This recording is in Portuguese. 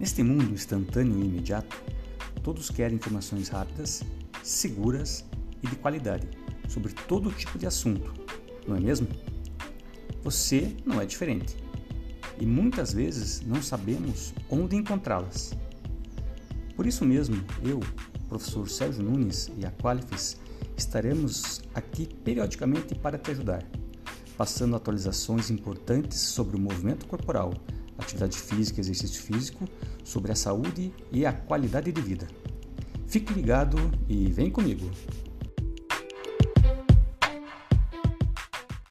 Neste mundo instantâneo e imediato, todos querem informações rápidas, seguras e de qualidade sobre todo tipo de assunto, não é mesmo? Você não é diferente e muitas vezes não sabemos onde encontrá-las. Por isso mesmo, eu, professor Sérgio Nunes e a Qualifes estaremos aqui periodicamente para te ajudar, passando atualizações importantes sobre o movimento corporal, atividade física exercício físico, sobre a saúde e a qualidade de vida. Fique ligado e vem comigo!